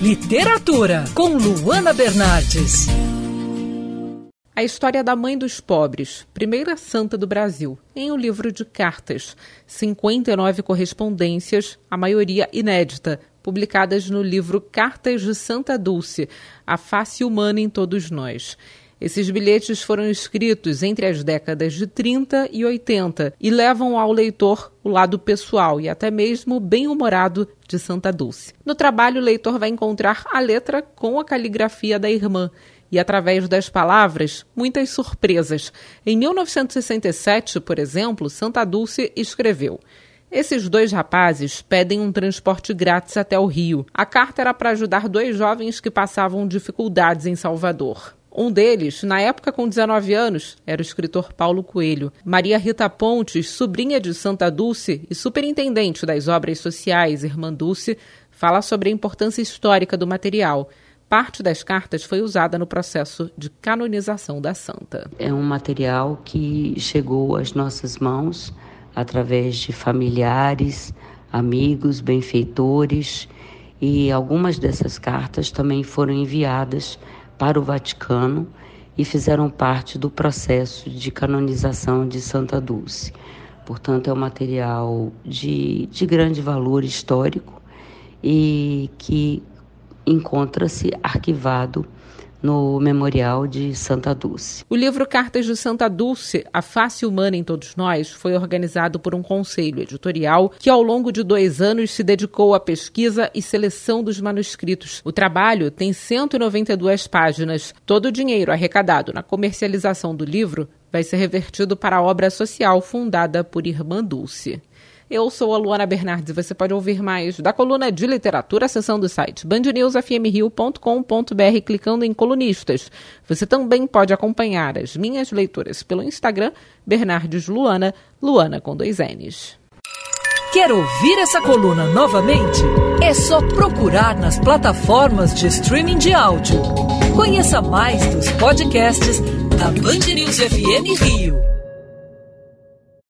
Literatura, com Luana Bernardes. A história da mãe dos pobres, primeira santa do Brasil, em um livro de cartas. 59 correspondências, a maioria inédita, publicadas no livro Cartas de Santa Dulce, A Face Humana em Todos Nós. Esses bilhetes foram escritos entre as décadas de 30 e 80 e levam ao leitor o lado pessoal e até mesmo bem-humorado de Santa Dulce. No trabalho, o leitor vai encontrar a letra com a caligrafia da irmã e, através das palavras, muitas surpresas. Em 1967, por exemplo, Santa Dulce escreveu. Esses dois rapazes pedem um transporte grátis até o Rio. A carta era para ajudar dois jovens que passavam dificuldades em Salvador. Um deles, na época com 19 anos, era o escritor Paulo Coelho. Maria Rita Pontes, sobrinha de Santa Dulce e superintendente das obras sociais Irmã Dulce, fala sobre a importância histórica do material. Parte das cartas foi usada no processo de canonização da santa. É um material que chegou às nossas mãos através de familiares, amigos, benfeitores, e algumas dessas cartas também foram enviadas para o Vaticano e fizeram parte do processo de canonização de Santa Dulce. Portanto, é um material de, de grande valor histórico e que encontra-se arquivado no Memorial de Santa Dulce. O livro Cartas de Santa Dulce, A Face Humana em Todos Nós, foi organizado por um conselho editorial que, ao longo de dois anos, se dedicou à pesquisa e seleção dos manuscritos. O trabalho tem 192 páginas. Todo o dinheiro arrecadado na comercialização do livro vai ser revertido para a obra social fundada por Irmã Dulce. Eu sou a Luana Bernardes e você pode ouvir mais da coluna de literatura, seção do site bandnewsfmrio.com.br clicando em colunistas. Você também pode acompanhar as minhas leituras pelo Instagram, Bernardes Luana, Luana com dois N's. Quer ouvir essa coluna novamente? É só procurar nas plataformas de streaming de áudio. Conheça mais dos podcasts da Band News FM Rio.